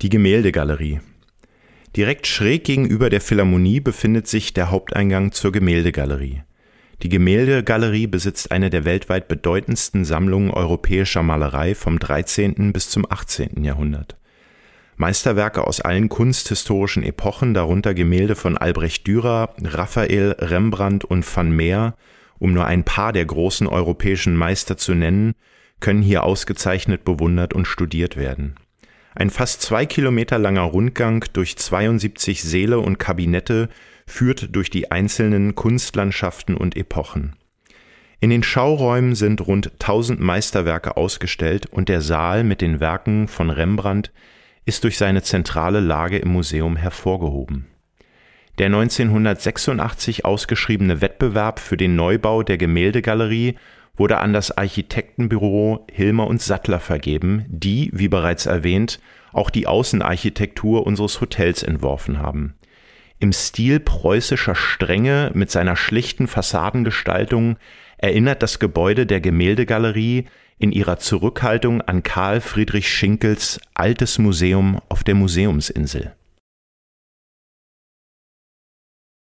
Die Gemäldegalerie. Direkt schräg gegenüber der Philharmonie befindet sich der Haupteingang zur Gemäldegalerie. Die Gemäldegalerie besitzt eine der weltweit bedeutendsten Sammlungen europäischer Malerei vom 13. bis zum 18. Jahrhundert. Meisterwerke aus allen kunsthistorischen Epochen, darunter Gemälde von Albrecht Dürer, Raphael, Rembrandt und van Meer, um nur ein paar der großen europäischen Meister zu nennen, können hier ausgezeichnet bewundert und studiert werden ein fast zwei Kilometer langer Rundgang durch 72 Säle und Kabinette führt durch die einzelnen Kunstlandschaften und Epochen. In den Schauräumen sind rund 1000 Meisterwerke ausgestellt und der Saal mit den Werken von Rembrandt ist durch seine zentrale Lage im Museum hervorgehoben. Der 1986 ausgeschriebene Wettbewerb für den Neubau der Gemäldegalerie wurde an das Architektenbüro Hilmer und Sattler vergeben, die, wie bereits erwähnt, auch die Außenarchitektur unseres Hotels entworfen haben. Im Stil preußischer Strenge mit seiner schlichten Fassadengestaltung erinnert das Gebäude der Gemäldegalerie in ihrer Zurückhaltung an Karl Friedrich Schinkels Altes Museum auf der Museumsinsel